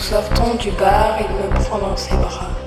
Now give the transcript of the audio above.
Nous sortons du bar, il me prend dans ses bras.